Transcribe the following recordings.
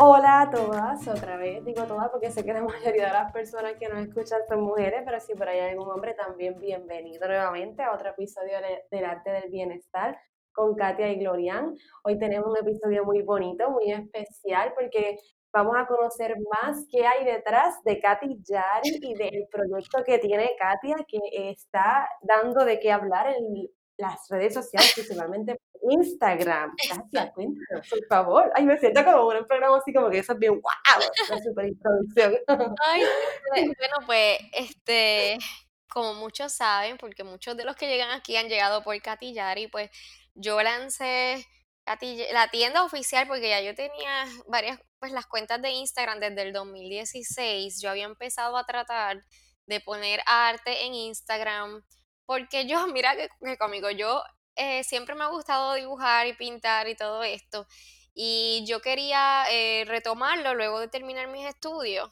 Hola a todas, otra vez digo todas porque sé que la mayoría de las personas que nos escuchan son mujeres, pero si por ahí hay algún hombre también bienvenido nuevamente a otro episodio del Arte del Bienestar con Katia y Glorian. Hoy tenemos un episodio muy bonito, muy especial porque vamos a conocer más qué hay detrás de Katy Yari y del proyecto que tiene Katia que está dando de qué hablar en las redes sociales, principalmente Instagram. Gracias, cuéntanos, por favor. Ay, me siento como un programa así como que eso es bien wow, la super introducción. Ay, bueno, pues, este, como muchos saben, porque muchos de los que llegan aquí han llegado por Catillari, pues yo lancé la tienda oficial porque ya yo tenía varias, pues las cuentas de Instagram desde el 2016. Yo había empezado a tratar de poner arte en Instagram porque yo, mira que, conmigo, yo eh, siempre me ha gustado dibujar y pintar y todo esto. Y yo quería eh, retomarlo luego de terminar mis estudios,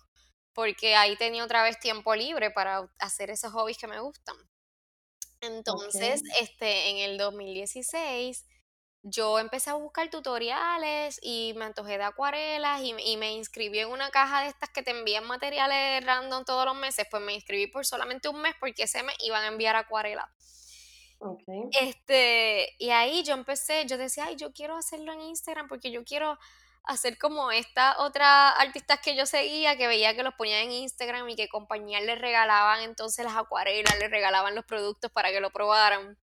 porque ahí tenía otra vez tiempo libre para hacer esos hobbies que me gustan. Entonces, este, en el 2016 yo empecé a buscar tutoriales y me antojé de acuarelas y, y, me inscribí en una caja de estas que te envían materiales random todos los meses. Pues me inscribí por solamente un mes porque ese mes iban a enviar acuarelas. Okay. Este, y ahí yo empecé, yo decía, ay, yo quiero hacerlo en Instagram porque yo quiero hacer como esta otra artistas que yo seguía, que veía que los ponían en Instagram y que compañías les regalaban entonces las acuarelas, les regalaban los productos para que lo probaran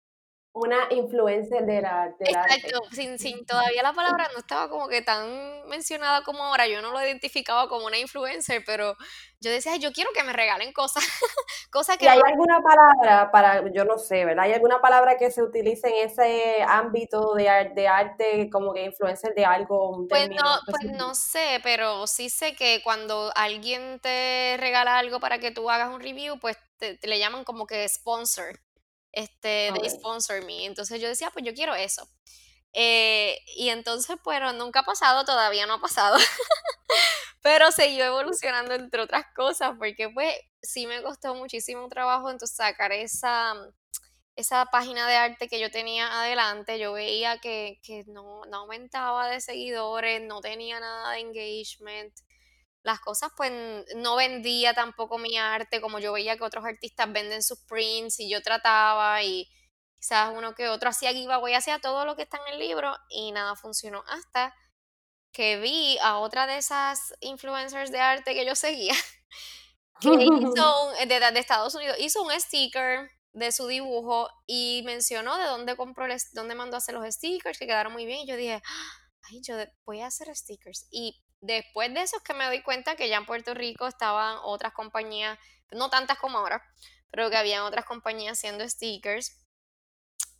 una influencia de la Exacto, Sin, sin, todavía la palabra no estaba como que tan mencionada como ahora, yo no lo identificaba como una influencer, pero yo decía, yo quiero que me regalen cosas, cosas que... ¿Y hay alguna palabra para, yo no sé, ¿verdad? ¿Hay alguna palabra que se utilice en ese ámbito de, de arte como que influencer de algo? pues, no, pues no sé, pero sí sé que cuando alguien te regala algo para que tú hagas un review, pues te le llaman como que sponsor este, de sponsor me. Entonces yo decía, pues yo quiero eso. Eh, y entonces, pero nunca ha pasado, todavía no ha pasado. pero siguió evolucionando entre otras cosas, porque pues sí me costó muchísimo trabajo entonces sacar esa, esa página de arte que yo tenía adelante. Yo veía que, que no, no aumentaba de seguidores, no tenía nada de engagement las cosas, pues no vendía tampoco mi arte como yo veía que otros artistas venden sus prints y yo trataba y quizás uno que otro hacía giveaway, hacía todo lo que está en el libro y nada funcionó hasta que vi a otra de esas influencers de arte que yo seguía que hizo un, de, de, Estados Unidos hizo un sticker de su dibujo y mencionó de dónde compró, dónde mandó a hacer los stickers que quedaron muy bien y yo dije, ay, yo voy a hacer stickers y Después de eso es que me doy cuenta que ya en Puerto Rico estaban otras compañías, no tantas como ahora, pero que habían otras compañías haciendo stickers.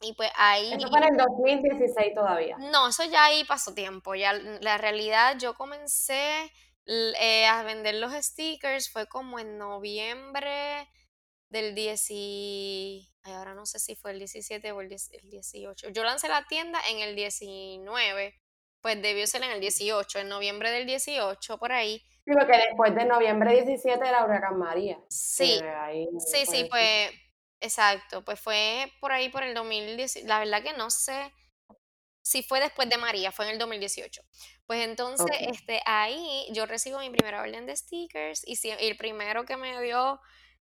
Y pues ahí... Eso fue en el 2016 todavía. No, eso ya ahí pasó tiempo. Ya la realidad, yo comencé eh, a vender los stickers, fue como en noviembre del 10 ahora no sé si fue el 17 o el 18. Yo lancé la tienda en el 19 pues debió ser en el 18, en noviembre del 18, por ahí. Sí, porque después de noviembre 17 era Huracán María. Sí, sí, sí, pues, exacto, pues fue por ahí por el 2010, la verdad que no sé si fue después de María, fue en el 2018. Pues entonces, este, ahí yo recibo mi primera orden de stickers y, y el primero que me dio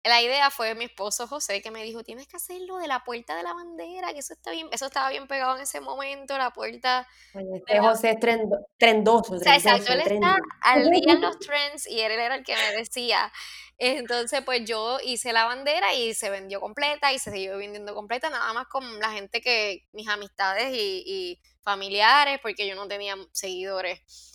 la idea fue mi esposo José que me dijo, tienes que hacerlo de la puerta de la bandera, que eso está bien, eso estaba bien pegado en ese momento, la puerta. Este José es trendoso, exacto, él está al día en los trends y él era el que me decía. Entonces, pues yo hice la bandera y se vendió completa y se siguió vendiendo completa, nada más con la gente que, mis amistades y, y familiares, porque yo no tenía seguidores.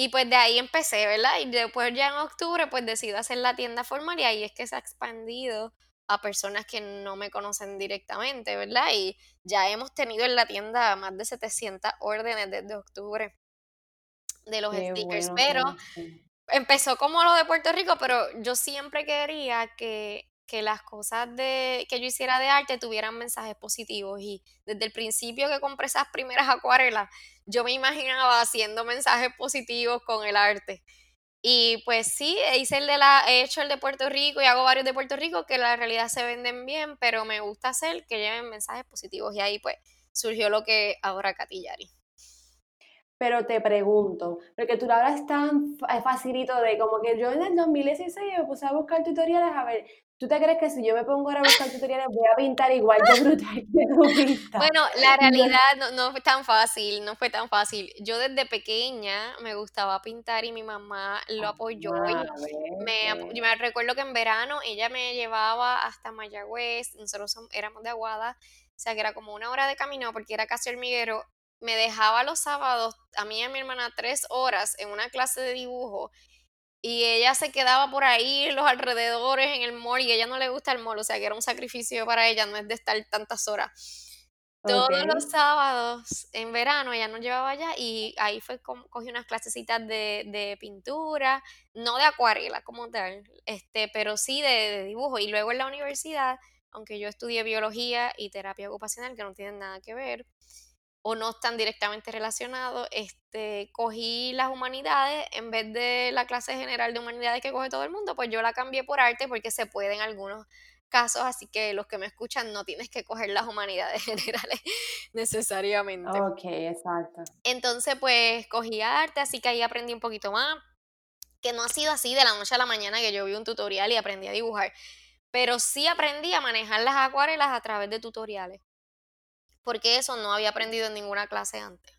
Y pues de ahí empecé, ¿verdad? Y después ya en octubre pues decido hacer la tienda formal y ahí es que se ha expandido a personas que no me conocen directamente, ¿verdad? Y ya hemos tenido en la tienda más de 700 órdenes desde octubre de los stickers, pero empezó como lo de Puerto Rico, pero yo siempre quería que que las cosas de, que yo hiciera de arte tuvieran mensajes positivos. Y desde el principio que compré esas primeras acuarelas, yo me imaginaba haciendo mensajes positivos con el arte. Y pues sí, hice el de la, he hecho el de Puerto Rico y hago varios de Puerto Rico que la realidad se venden bien, pero me gusta hacer que lleven mensajes positivos. Y ahí pues surgió lo que ahora Catillari. pero te pregunto, porque tú lo hablas tan facilito de como que yo en el 2016 me puse a buscar tutoriales a ver, ¿Tú te crees que si yo me pongo ahora a buscar tutoriales voy a pintar igual de brutal que tú pintas? Bueno, la realidad no, no, fue tan fácil, no fue tan fácil. Yo desde pequeña me gustaba pintar y mi mamá lo ah, apoyó. y me, yo me recuerdo que en verano ella me llevaba hasta Mayagüez, nosotros éramos de Aguada, o sea que era como una hora de camino porque era casi hormiguero. Me dejaba los sábados, a mí y a mi hermana, tres horas en una clase de dibujo y ella se quedaba por ahí en los alrededores en el mall y ella no le gusta el mall, o sea que era un sacrificio para ella, no es de estar tantas horas. Todos los sábados en verano ella nos llevaba allá y ahí fue cogí unas clasecitas de, de, pintura, no de acuarela como tal, este, pero sí de, de, dibujo. Y luego en la universidad, aunque yo estudié biología y terapia ocupacional, que no tienen nada que ver, o no están directamente relacionados, este, cogí las humanidades en vez de la clase general de humanidades que coge todo el mundo, pues yo la cambié por arte porque se puede en algunos casos, así que los que me escuchan no tienes que coger las humanidades generales necesariamente. Ok, exacto. Entonces, pues cogí arte, así que ahí aprendí un poquito más, que no ha sido así de la noche a la mañana que yo vi un tutorial y aprendí a dibujar, pero sí aprendí a manejar las acuarelas a través de tutoriales porque eso no había aprendido en ninguna clase antes.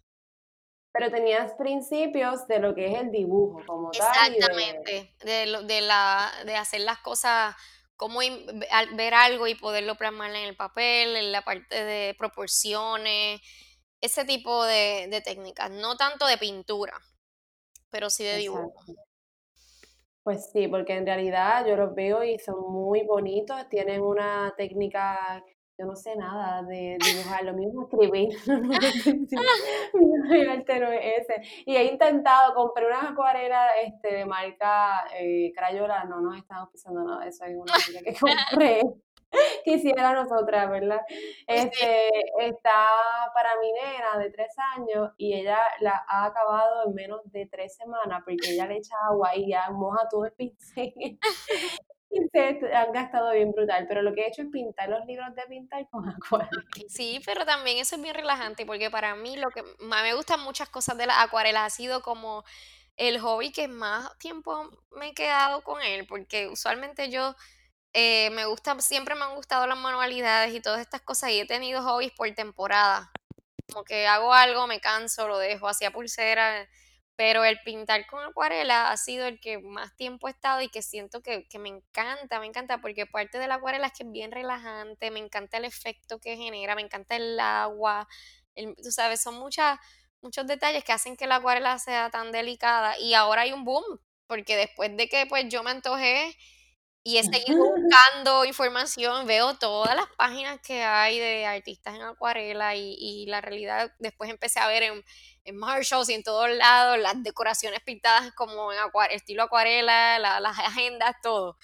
Pero tenías principios de lo que es el dibujo como tal. Exactamente, de, de, la, de hacer las cosas, como ver algo y poderlo plasmar en el papel, en la parte de proporciones, ese tipo de, de técnicas, no tanto de pintura, pero sí de dibujo. Pues sí, porque en realidad yo los veo y son muy bonitos, tienen una técnica yo no sé nada de dibujar, lo mismo escribir, mi arte no es ese. Y he intentado, compré unas acuarelas este, de marca eh, Crayola, no nos estamos pisando nada, eso es una marca que compré. Quisiera nosotras, ¿verdad? Este, está para mi nena de tres años y ella la ha acabado en menos de tres semanas porque ella le echa agua y ya moja todo el pincel han gastado bien brutal, pero lo que he hecho es pintar los libros de pintar con acuarela. Sí, pero también eso es bien relajante porque para mí lo que más me gustan muchas cosas de las acuarelas ha sido como el hobby que más tiempo me he quedado con él, porque usualmente yo eh, me gusta, siempre me han gustado las manualidades y todas estas cosas y he tenido hobbies por temporada. Como que hago algo, me canso, lo dejo, hacía pulsera pero el pintar con acuarela ha sido el que más tiempo he estado y que siento que, me encanta, me encanta, porque parte de la acuarela es que es bien relajante, me encanta el efecto que genera, me encanta el agua, tú sabes, son muchas, muchos detalles que hacen que la acuarela sea tan delicada y ahora hay un boom, porque después de que pues yo me antojé y he seguido buscando información, veo todas las páginas que hay de artistas en acuarela y, y la realidad después empecé a ver en en Marshalls y en todos lados, las decoraciones pintadas como en estilo acuarela, las agendas, todo.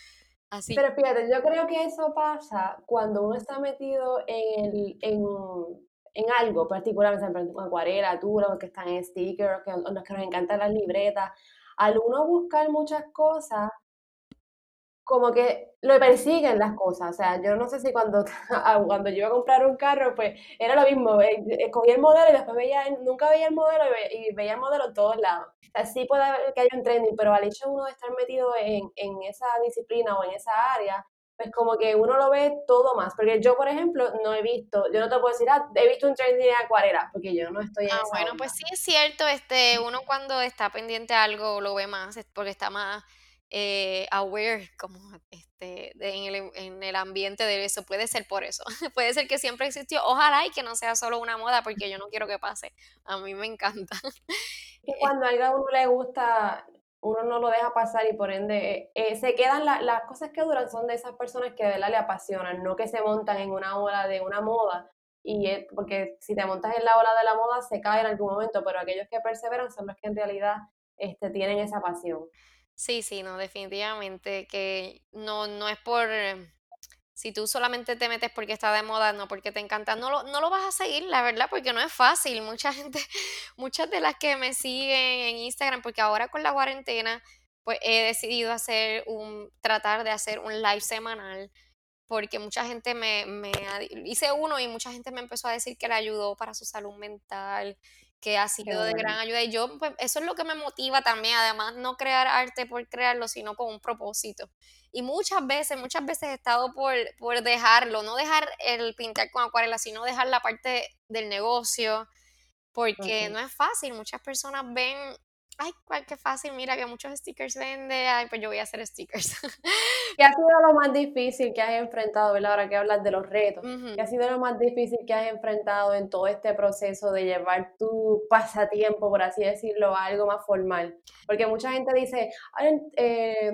Así. Pero fíjate, yo creo que eso pasa cuando uno está metido en, el, en, en algo particular, por ejemplo, en acuarela, tú, los que están en stickers, los que nos encantan las libretas. Al uno buscar muchas cosas, como que lo persiguen las cosas. O sea, yo no sé si cuando, ah, cuando yo iba a comprar un carro, pues era lo mismo. Escogí el modelo y después veía, nunca veía el modelo y veía, el modelo en todos lados. O sea, sí puede haber que haya un trending, pero al hecho uno de estar metido en, en esa disciplina o en esa área, pues como que uno lo ve todo más. Porque yo, por ejemplo, no he visto, yo no te puedo decir, ah, he visto un trending de acuarela, porque yo no estoy en Ah, bueno, pues sí es cierto, este, uno cuando está pendiente a algo lo ve más, porque está más eh, aware como este, en, el, en, el, ambiente de eso. Puede ser por eso. Puede ser que siempre existió. Ojalá y que no sea solo una moda porque yo no quiero que pase. A mí me encanta. Y cuando a uno le gusta, uno no lo deja pasar y por ende eh, se quedan las cosas que duran son de esas personas que de verdad le apasionan, no que se montan en una ola de una moda. Y porque si te montas en la ola de la moda se cae en algún momento, pero aquellos que perseveran son los que en realidad este, tienen esa pasión. Sí, sí, no, definitivamente que no, no es por, em, si tú solamente te metes porque está de moda, no porque te encanta, no lo, no lo vas a seguir, la verdad, porque no es fácil. Mucha gente, muchas de las que me siguen en Instagram, porque ahora con la cuarentena, pues he decidido hacer un, tratar de hacer un live semanal, porque mucha gente me, me hice uno y mucha gente me empezó a decir que le ayudó para su salud mental que ha sido de gran ayuda. Y yo, pues, eso es lo que me motiva también, además, no crear arte por crearlo, sino con un propósito. Y muchas veces, muchas veces he estado por, por dejarlo, no dejar el pintar con acuarela, sino dejar la parte del negocio, porque no es fácil. Muchas personas ven ay, qué fácil, mira que muchos stickers vende, ay, pues yo voy a hacer stickers. ¿Qué ha sido lo más difícil que has enfrentado, ¿verdad? Ahora que hablas de los retos, ¿qué ha sido lo más difícil que has enfrentado en todo este proceso de llevar tu pasatiempo, por así decirlo, a algo más formal? Porque mucha gente dice, eh,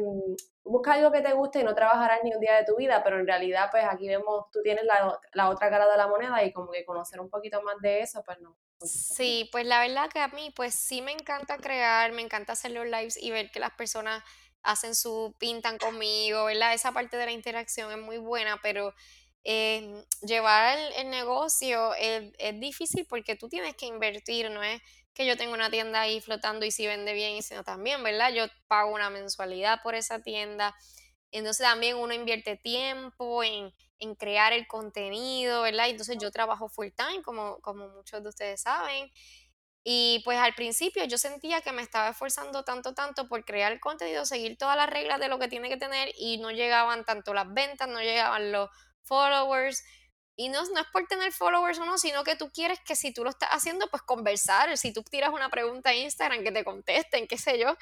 busca algo que te guste y no trabajarás ni un día de tu vida, pero en realidad, pues aquí vemos, tú tienes la, la otra cara de la moneda y como que conocer un poquito más de eso, pues no, Sí, pues la verdad que a mí, pues sí me encanta crear, me encanta hacer los lives y ver que las personas hacen su, pintan conmigo, ¿verdad? Esa parte de la interacción es muy buena, pero llevar el, negocio es, difícil porque tú tienes que invertir, no es que yo tengo una tienda ahí flotando y si vende bien y si no también, ¿verdad? Yo pago una mensualidad por esa tienda. Entonces también uno invierte tiempo en, en crear el contenido, ¿verdad? Entonces yo trabajo full time, como, como muchos de ustedes saben. Y pues al principio yo sentía que me estaba esforzando tanto, tanto por crear contenido, seguir todas las reglas de lo que tiene que tener y no llegaban tanto las ventas, no llegaban los followers. Y no, no es por tener followers o no, sino que tú quieres que si tú lo estás haciendo, pues conversar. Si tú tiras una pregunta a Instagram, que te contesten, qué sé yo.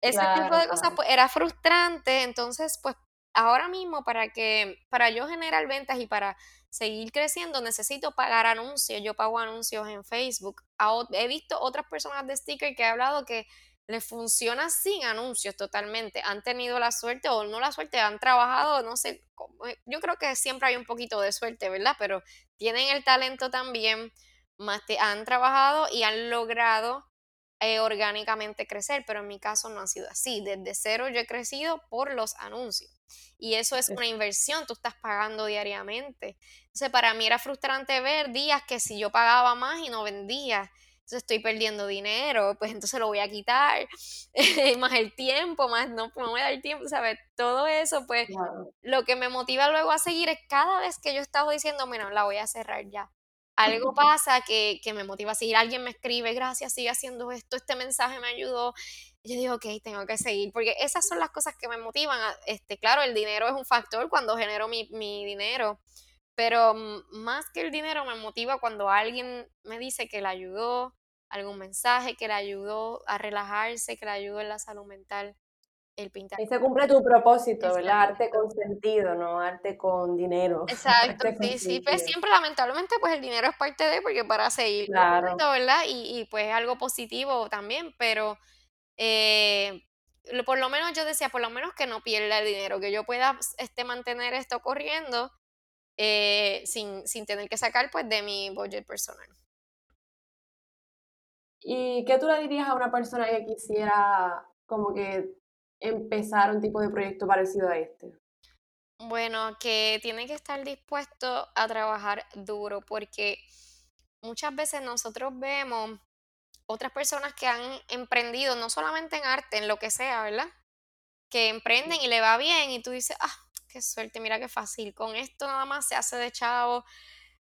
Ese tipo de cosas pues, era frustrante. Entonces, pues ahora mismo para que, para yo generar ventas y para seguir creciendo, necesito pagar anuncios. Yo pago anuncios en Facebook. He visto otras personas de sticker que he hablado que les funciona sin anuncios totalmente. Han tenido la suerte o no la suerte, han trabajado, no sé, eh, yo creo que siempre hay un poquito de suerte, ¿verdad? Pero tienen el talento también, más han trabajado y han logrado eh, orgánicamente crecer, pero en mi caso no ha sido así. Desde cero yo he crecido por los anuncios. Y eso es una inversión, tú estás pagando diariamente. Entonces, para mí era frustrante ver días que si yo pagaba más y no vendía, entonces estoy perdiendo dinero, pues entonces lo voy a quitar, más el tiempo, más no, no voy a dar tiempo, ¿sabes? Todo eso, pues lo que me motiva luego a seguir es cada vez que yo estaba diciendo, bueno, la voy a cerrar ya. Algo pasa que, que me motiva a seguir, alguien me escribe, gracias, sigue haciendo esto, este mensaje me ayudó, yo digo, ok, tengo que seguir, porque esas son las cosas que me motivan. este, claro, el dinero es un factor cuando genero mi, mi dinero, pero más que el dinero me motiva cuando alguien me dice que le ayudó, algún mensaje que le ayudó a relajarse, que le ayudó en la salud mental. El pintar. Y se cumple tu propósito, ¿verdad? Arte con sentido, no arte con dinero. Exacto, sí, sí. Pues siempre, lamentablemente, pues el dinero es parte de, porque para seguir, claro. ¿verdad? Y, y pues algo positivo también, pero eh, por lo menos yo decía, por lo menos que no pierda el dinero, que yo pueda este, mantener esto corriendo eh, sin, sin tener que sacar pues de mi budget personal. ¿Y qué tú le dirías a una persona que quisiera como que empezar un tipo de proyecto parecido a este? Bueno, que tiene que estar dispuesto a trabajar duro porque muchas veces nosotros vemos otras personas que han emprendido, no solamente en arte, en lo que sea, ¿verdad? Que emprenden y le va bien y tú dices, ah, qué suerte, mira qué fácil, con esto nada más se hace de chavo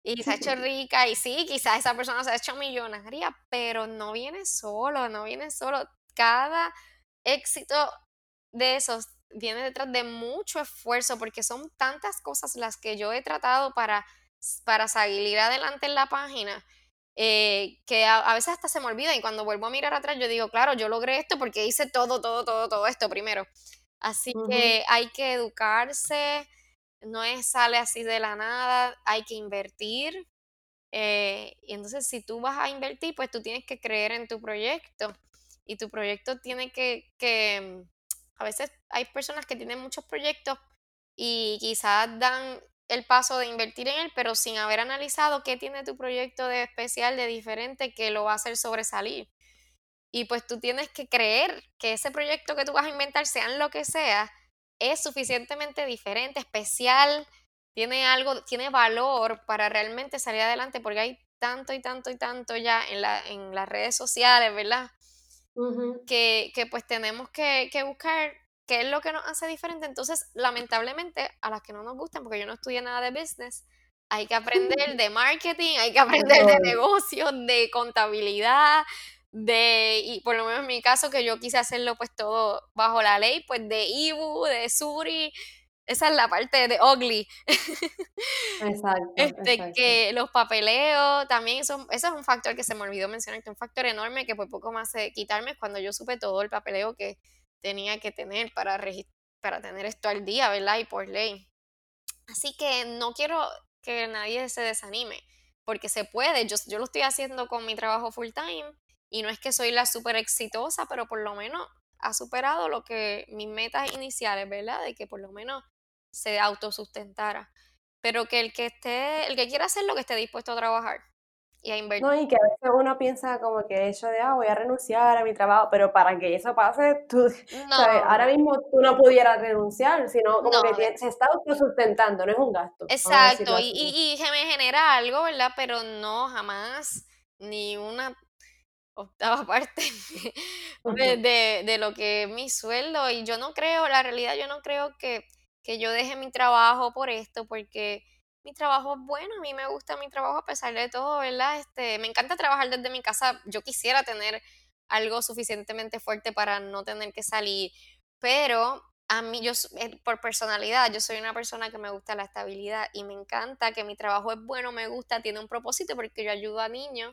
y se ha hecho rica y sí, quizás esa persona se ha hecho millonaria, pero no viene solo, no viene solo. Cada éxito de esos viene detrás de mucho esfuerzo porque son tantas cosas las que yo he tratado para, para salir adelante en la página eh, que a, veces hasta se me olvida y cuando vuelvo a mirar atrás yo digo, claro, yo logré esto porque hice todo, todo, todo, todo esto primero. Así que hay que educarse, no es sale así de la nada, hay que invertir. Eh, y entonces si tú vas a invertir, pues tú tienes que creer en tu proyecto y tu proyecto tiene que, que a veces hay personas que tienen muchos proyectos y quizás dan el paso de invertir en él, pero sin haber analizado qué tiene tu proyecto de especial, de diferente, que lo va a hacer sobresalir. Y pues tú tienes que creer que ese proyecto que tú vas a inventar, sean lo que sea, es suficientemente diferente, especial, tiene algo, tiene valor para realmente salir adelante, porque hay tanto y tanto y tanto ya en, la, en las redes sociales, ¿verdad? que, que, pues tenemos que, que buscar qué es lo que nos hace diferente. Entonces, lamentablemente, a las que no nos gustan, porque yo no estudié nada de business, hay que aprender de marketing, hay que aprender de negocios, de contabilidad, de, y por lo menos en mi caso, que yo quise hacerlo pues todo bajo la ley, pues de IBU, de SURI, esa es la parte de ugly. Exacto, este, que los papeleos también, eso, eso es un factor que se me olvidó mencionar, que un factor enorme que por poco más de quitarme cuando yo supe todo el papeleo que tenía que tener para, para tener esto al día, ¿verdad? Y por ley. Así que no quiero que nadie se desanime, porque se puede, yo, yo lo estoy haciendo con mi trabajo full time y no es que soy la súper exitosa, pero por lo menos ha superado lo que mis metas iniciales, ¿verdad? De que por lo menos se autosustentara. Pero que el que esté, el que quiera hacerlo, que esté dispuesto a trabajar y a invertir. No, y que a veces uno piensa como que hecho de, ah, voy a renunciar a mi trabajo, pero para que eso pase, tú, ahora mismo tú no pudieras renunciar, sino como que se está autosustentando, no es un gasto. Exacto, y, y, y me genera algo, ¿verdad? Pero no, jamás, ni una octava parte de, de, de, lo que es mi sueldo. Y yo no creo, la realidad, yo no creo que que yo deje mi trabajo por esto, porque mi trabajo es bueno, a mí me gusta mi trabajo a pesar de todo, ¿verdad? Este, me encanta trabajar desde mi casa, yo quisiera tener algo suficientemente fuerte para no tener que salir, pero a mí, yo, eh, por personalidad, yo soy una persona que me gusta la estabilidad y me encanta que mi trabajo es bueno, me gusta, tiene un propósito porque yo ayudo a niños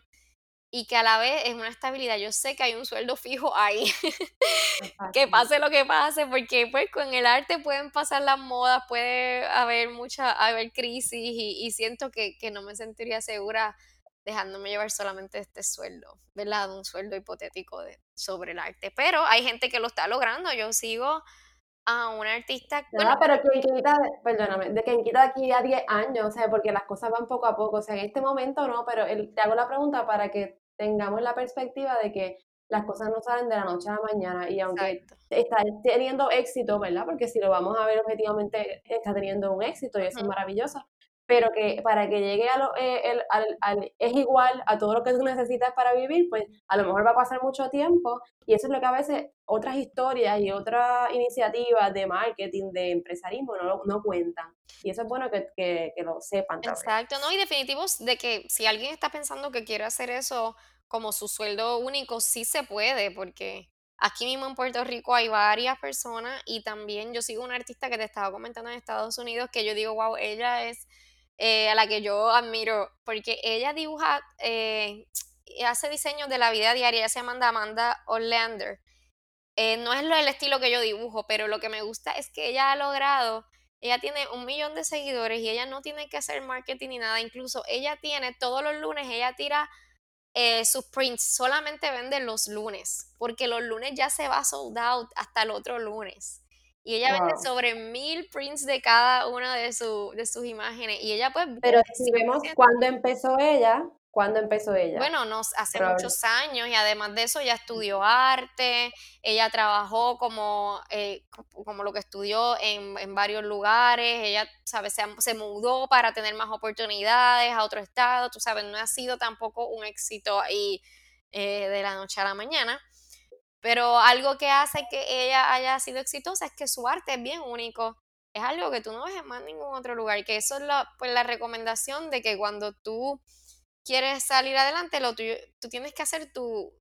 y que a la vez es una estabilidad. Yo sé que hay un sueldo fijo ahí, que pase lo que pase, porque pues con el arte pueden pasar las modas, puede haber mucha, haber crisis y, siento que, no me sentiría segura dejándome llevar solamente este sueldo, ¿verdad? Un sueldo hipotético de, sobre el arte. Pero hay gente que lo está logrando. Yo sigo a un artista. Bueno, pero quien quita, perdóname, de quien quita aquí a 10 años, o sea, porque las cosas van poco a poco. O sea, en este momento no, pero te hago la pregunta para que tengamos la perspectiva de que las cosas no salen de la noche a la mañana y aunque está teniendo éxito, ¿verdad? Porque si lo vamos a ver objetivamente, está teniendo un éxito y eso es maravilloso, pero que para que llegue a lo, eh, el, al, es igual a todo lo que tú necesitas para vivir, pues a lo mejor va a pasar mucho tiempo y eso es lo que a veces otras historias y otras iniciativas de marketing, de empresarismo no, no cuentan. Y eso es bueno que, que, lo sepan. Exacto, ¿no? Y definitivos de que si alguien está pensando que quiere hacer eso como su sueldo único, sí se puede, porque aquí mismo en Puerto Rico hay varias personas y también yo sigo una artista que te estaba comentando en Estados Unidos que yo digo, wow, ella es eh, a la que yo admiro, porque ella dibuja, eh, hace diseños de la vida diaria, ella se llama Amanda Orlander. Eh, no es lo el estilo que yo dibujo, pero lo que me gusta es que ella ha logrado, ella tiene un millón de seguidores y ella no tiene que hacer marketing ni nada, incluso ella tiene todos los lunes, ella tira sus prints, solamente vende los lunes, porque los lunes ya se va sold out hasta el otro lunes. Y ella vende sobre mil prints de cada una de, su, de sus imágenes. Y ella pues... Pero si vemos cuándo empezó ella, ¿cuándo empezó ella? Bueno, nos, hace muchos años y además de eso ella estudió arte, ella trabajó como, eh, como lo que estudió en, en, varios lugares, ella, ¿sabes? Se, se, mudó para tener más oportunidades a otro estado, tú sabes, no ha sido tampoco un éxito ahí eh, de la noche a la mañana. Pero algo que hace que ella haya sido exitosa es que su arte es bien único. Es algo que tú no ves en más ningún otro lugar. Y que eso es la, pues, la recomendación de que cuando tú quieres salir adelante, lo tú tienes que hacer tu,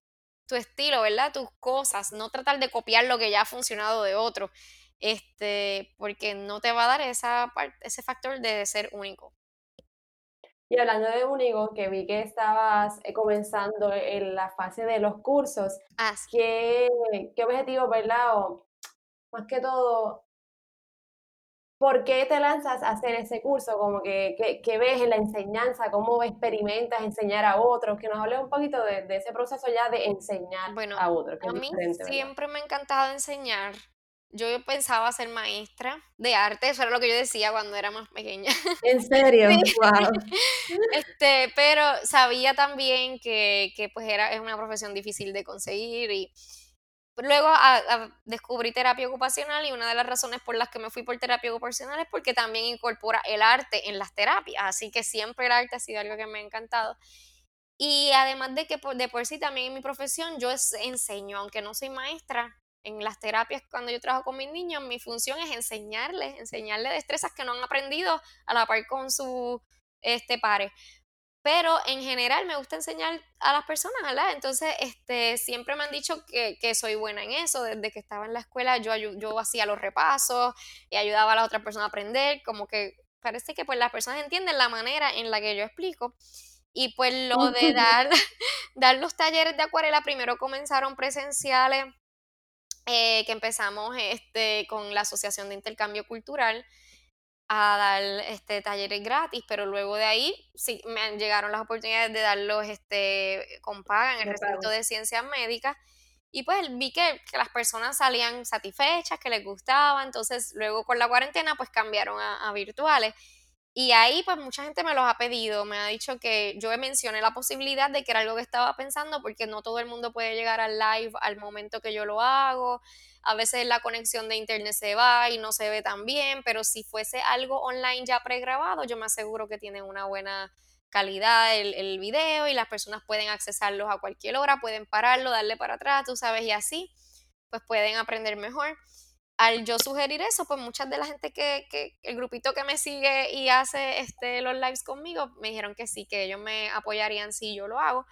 tu estilo, ¿verdad? Tus cosas, no tratar de copiar lo que ya ha funcionado de otro, este, porque no te va a dar esa ese factor de ser único. Y hablando de Único, que vi que estabas eh, comenzando en la fase de los cursos, ah, ¿qué, ¿qué, objetivo, verdad? O más que todo, ¿por qué te lanzas a hacer ese curso? Como que, ¿qué ves en la enseñanza? ¿Cómo experimentas enseñar a otros? Que nos hables un poquito de, ese proceso ya de enseñar a otros. a mí siempre me ha encantado enseñar yo pensaba ser maestra de arte, eso era lo que yo decía cuando era más pequeña. ¿En serio? Wow. Este, pero sabía también que, que, pues era, es una profesión difícil de conseguir y luego descubrí terapia ocupacional y una de las razones por las que me fui por terapia ocupacional es porque también incorpora el arte en las terapias, así que siempre el arte ha sido algo que me ha encantado. Y además de que de por sí también en mi profesión yo enseño, aunque no soy maestra, en las terapias, cuando yo trabajo con mis niños, mi función es enseñarles, enseñarles destrezas que no han aprendido a la par con su, este, pares. Pero en general me gusta enseñar a las personas, ¿verdad? Entonces, este, siempre me han dicho que, que soy buena en eso. Desde que estaba en la escuela, yo, yo hacía los repasos y ayudaba a la otra persona a aprender. Como que parece que pues las personas entienden la manera en la que yo explico. Y pues lo de dar, dar los talleres de acuarela, primero comenzaron presenciales, eh, que empezamos este, con la Asociación de Intercambio Cultural a dar este, talleres gratis, pero luego de ahí sí me llegaron las oportunidades de darlos este, con paga en el recinto de ciencias médicas. Y pues vi que, las personas salían satisfechas, que les gustaba, entonces luego con la cuarentena pues cambiaron a virtuales. Y ahí pues mucha gente me los ha pedido, me ha dicho que yo mencioné la posibilidad de que era algo que estaba pensando porque no todo el mundo puede llegar al live al momento que yo lo hago. A veces la conexión de internet se va y no se ve tan bien, pero si fuese algo online ya pregrabado, yo me aseguro que tiene una buena calidad el, el video y las personas pueden accesarlos a cualquier hora, pueden pararlo, darle para atrás, tú sabes, y así pues pueden aprender mejor al yo sugerir eso, pues muchas de la gente que, que, el grupito que me sigue y hace este, los lives conmigo, me dijeron que sí, que ellos me apoyarían si yo lo hago.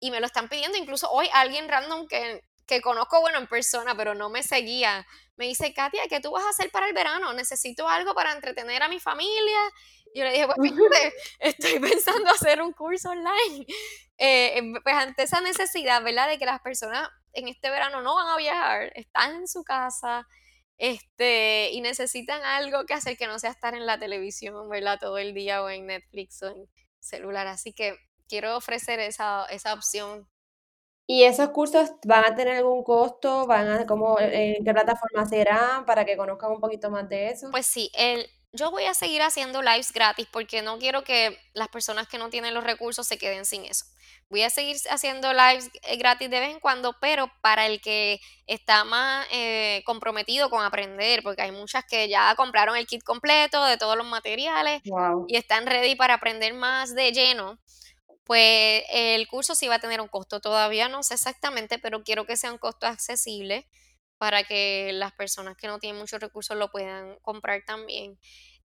Y me lo están pidiendo, incluso hoy alguien random que, que conozco, bueno, en persona, pero no me seguía, me dice, Katia, ¿qué tú vas a hacer para el verano? Necesito algo para entretener a mi familia. Y yo le dije, pues fíjate, estoy pensando hacer un curso online. Eh, em, pues ante esa necesidad, ¿verdad? De que las personas en este verano no van a viajar, están en su casa, este, y necesitan algo que hacer que no sea estar en la televisión, ¿verdad? Todo el día o en Netflix o en celular. Así que quiero ofrecer esa, esa opción. ¿Y esos cursos van a tener algún costo? ¿Van a, cómo, en qué plataforma serán? Para que conozcan un poquito más de eso. Pues sí, el, yo voy a seguir haciendo lives gratis porque no quiero que las personas que no tienen los recursos se queden sin eso. Voy a seguir haciendo lives eh, gratis de vez en cuando, pero para el que está más eh, comprometido con aprender, porque hay muchas que ya compraron el kit completo de todos los materiales y están ready para aprender más de lleno, pues el curso sí va a tener un costo. Todavía no sé exactamente, pero quiero que sea un costo accesible para que las personas que no tienen muchos recursos lo puedan comprar también.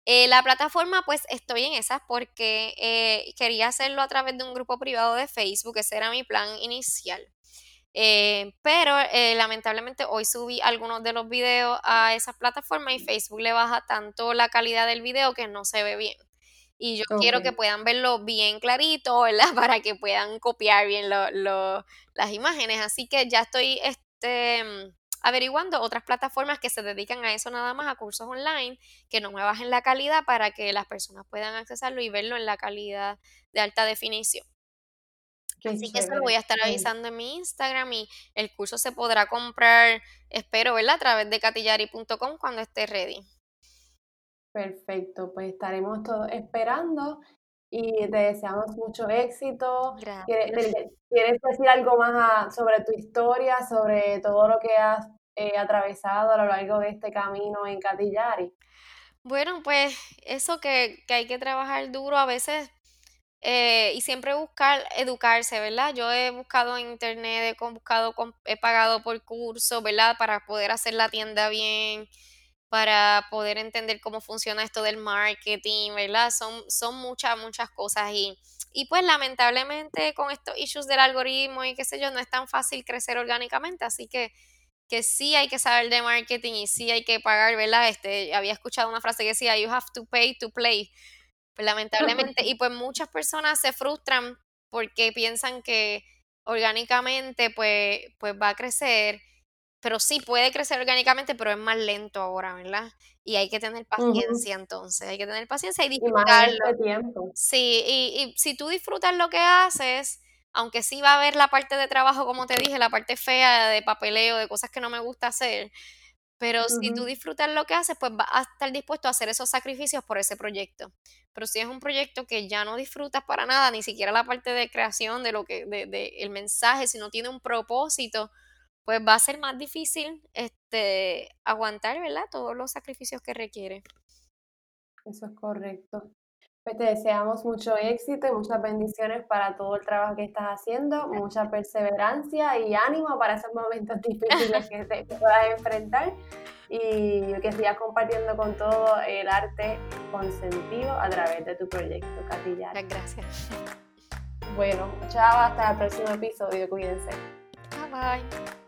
Eh, la plataforma, pues estoy en esas porque eh, quería hacerlo a través de un grupo privado de Facebook, ese era mi plan inicial. Eh, pero lamentablemente hoy subí algunos de los videos a esa plataforma y Facebook le baja tanto la calidad del video que no se ve bien. Y yo quiero que puedan verlo bien clarito, ¿verdad? Para que puedan copiar bien las imágenes. Así que ya estoy este, averiguando otras plataformas que se dedican a eso nada más, a cursos online, que no me bajen la calidad para que las personas puedan accesarlo y verlo en la calidad de alta definición. Así que eso lo voy a estar avisando en mi Instagram y el curso se podrá comprar, espero, ¿verdad? A través de catillari.com cuando esté ready. Perfecto, pues estaremos todos esperando y te deseamos mucho éxito. ¿Quieres, decir algo más sobre tu historia, sobre todo lo que has eh, atravesado a lo largo de este camino en Catillari? Bueno, pues eso que, que hay que trabajar duro a veces eh, y siempre buscar educarse, ¿verdad? Yo he buscado en internet, he buscado, he pagado por curso, ¿verdad? Para poder hacer la tienda bien para poder entender cómo funciona esto del marketing, ¿verdad? Son, son muchas, muchas cosas y, y pues lamentablemente con estos issues del algoritmo y qué sé yo, no es tan fácil crecer orgánicamente, así que, que sí hay que saber de marketing y sí hay que pagar, ¿verdad? Este, había escuchado una frase que decía, you have to pay to play, pues lamentablemente, y pues muchas personas se frustran porque piensan que orgánicamente pues, pues va a crecer pero sí puede crecer orgánicamente, pero es más lento ahora, ¿verdad? Y hay que tener paciencia entonces, hay que tener paciencia y disfrutarlo. Este tiempo. Sí, y, y, si tú disfrutas lo que haces, aunque sí va a haber la parte de trabajo, como te dije, la parte fea de papeleo, de cosas que no me gusta hacer, pero si tú disfrutas lo que haces, pues vas a estar dispuesto a hacer esos sacrificios por ese proyecto. Pero si es un proyecto que ya no disfrutas para nada, ni siquiera la parte de creación, de lo que, de, de el mensaje, si no tiene un propósito, pues va a ser más difícil este, aguantar, ¿verdad? Todos los sacrificios que requiere. Eso es correcto. Pues te deseamos mucho éxito y muchas bendiciones para todo el trabajo que estás haciendo, mucha perseverancia y ánimo para esos momentos difíciles que te puedas enfrentar y que sigas compartiendo con todo el arte con sentido a través de tu proyecto, Catillar. Gracias. Bueno, chao, hasta el próximo episodio, cuídense. Bye bye.